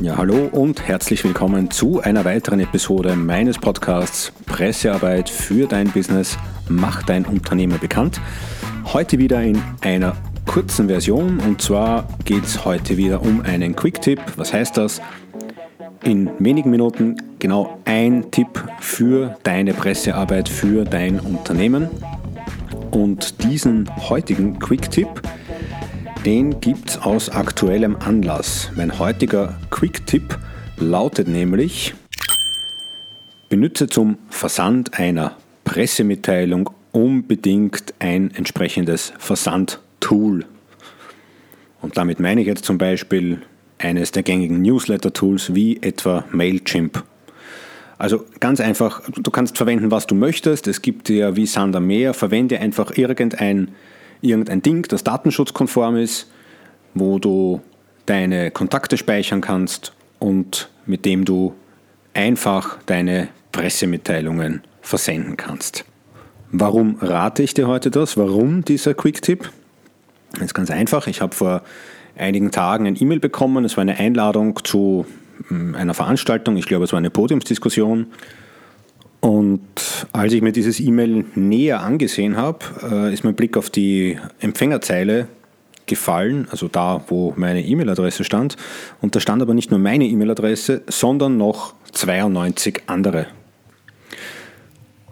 Ja, hallo und herzlich willkommen zu einer weiteren Episode meines Podcasts Pressearbeit für dein Business, mach dein Unternehmen bekannt. Heute wieder in einer kurzen Version und zwar geht es heute wieder um einen Quick-Tipp. Was heißt das? In wenigen Minuten genau ein Tipp für deine Pressearbeit für dein Unternehmen. Und diesen heutigen Quick-Tipp den gibt es aus aktuellem Anlass. Mein heutiger Quick-Tipp lautet nämlich, benütze zum Versand einer Pressemitteilung unbedingt ein entsprechendes Versandtool. Und damit meine ich jetzt zum Beispiel eines der gängigen Newsletter-Tools wie etwa Mailchimp. Also ganz einfach, du kannst verwenden, was du möchtest. Es gibt dir wie Sander mehr. Verwende einfach irgendein irgendein Ding, das datenschutzkonform ist, wo du deine Kontakte speichern kannst und mit dem du einfach deine Pressemitteilungen versenden kannst. Warum rate ich dir heute das? Warum dieser Quick-Tipp? Das ist ganz einfach. Ich habe vor einigen Tagen ein E-Mail bekommen. Es war eine Einladung zu hm, einer Veranstaltung. Ich glaube, es war eine Podiumsdiskussion. Und als ich mir dieses E-Mail näher angesehen habe, äh, ist mein Blick auf die Empfängerzeile gefallen, also da, wo meine E-Mail-Adresse stand. Und da stand aber nicht nur meine E-Mail-Adresse, sondern noch 92 andere.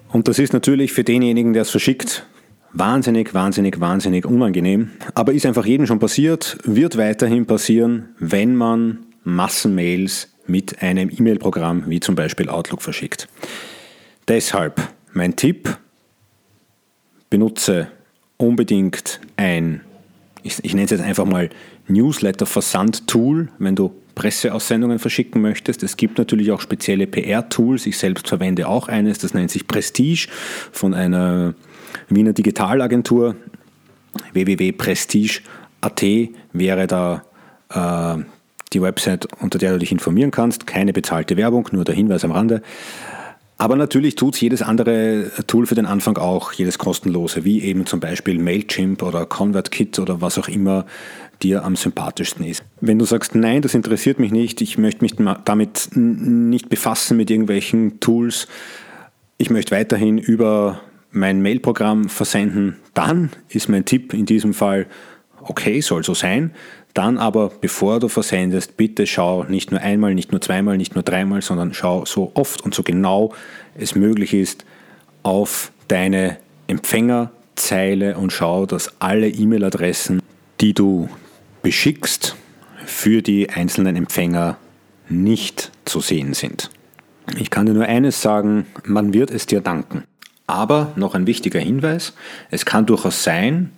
Und das ist natürlich für denjenigen, der es verschickt, wahnsinnig, wahnsinnig, wahnsinnig unangenehm. Aber ist einfach jedem schon passiert, wird weiterhin passieren, wenn man Massenmails mit einem E-Mail-Programm wie zum Beispiel Outlook verschickt. Deshalb mein Tipp, benutze unbedingt ein, ich, ich nenne es jetzt einfach mal Newsletter-Versand-Tool, wenn du Presseaussendungen verschicken möchtest. Es gibt natürlich auch spezielle PR-Tools. Ich selbst verwende auch eines, das nennt sich Prestige von einer Wiener Digitalagentur. www.prestige.at wäre da äh, die Website, unter der du dich informieren kannst. Keine bezahlte Werbung, nur der Hinweis am Rande. Aber natürlich tut es jedes andere Tool für den Anfang auch, jedes kostenlose, wie eben zum Beispiel Mailchimp oder ConvertKit oder was auch immer dir am sympathischsten ist. Wenn du sagst, nein, das interessiert mich nicht, ich möchte mich damit nicht befassen mit irgendwelchen Tools, ich möchte weiterhin über mein Mailprogramm versenden, dann ist mein Tipp in diesem Fall, okay, soll so sein. Dann aber, bevor du versendest, bitte schau nicht nur einmal, nicht nur zweimal, nicht nur dreimal, sondern schau so oft und so genau es möglich ist auf deine Empfängerzeile und schau, dass alle E-Mail-Adressen, die du beschickst, für die einzelnen Empfänger nicht zu sehen sind. Ich kann dir nur eines sagen, man wird es dir danken. Aber noch ein wichtiger Hinweis, es kann durchaus sein,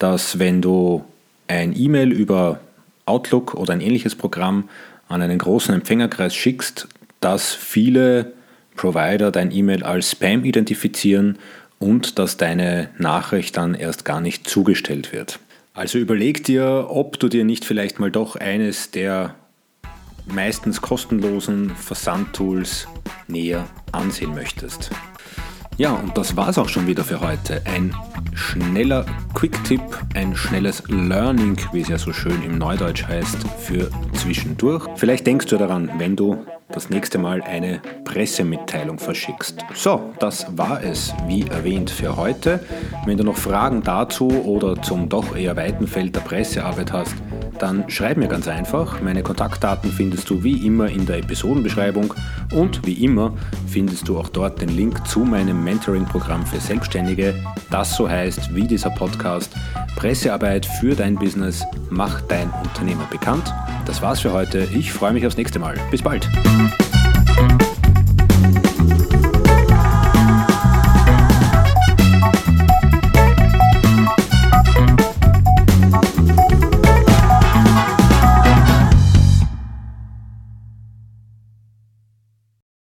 dass wenn du ein E-Mail über Outlook oder ein ähnliches Programm an einen großen Empfängerkreis schickst, dass viele Provider dein E-Mail als Spam identifizieren und dass deine Nachricht dann erst gar nicht zugestellt wird. Also überleg dir, ob du dir nicht vielleicht mal doch eines der meistens kostenlosen Versandtools näher ansehen möchtest. Ja, und das war es auch schon wieder für heute. Ein schneller Quick-Tipp, ein schnelles Learning, wie es ja so schön im Neudeutsch heißt, für zwischendurch. Vielleicht denkst du daran, wenn du das nächste Mal eine Pressemitteilung verschickst. So, das war es, wie erwähnt, für heute. Wenn du noch Fragen dazu oder zum doch eher weiten Feld der Pressearbeit hast, dann schreib mir ganz einfach. Meine Kontaktdaten findest du wie immer in der Episodenbeschreibung und wie immer findest du auch dort den Link zu meinem Mentoring-Programm für Selbstständige, das so heißt wie dieser Podcast Pressearbeit für dein Business, mach dein Unternehmer bekannt. Das war's für heute. Ich freue mich aufs nächste Mal. Bis bald.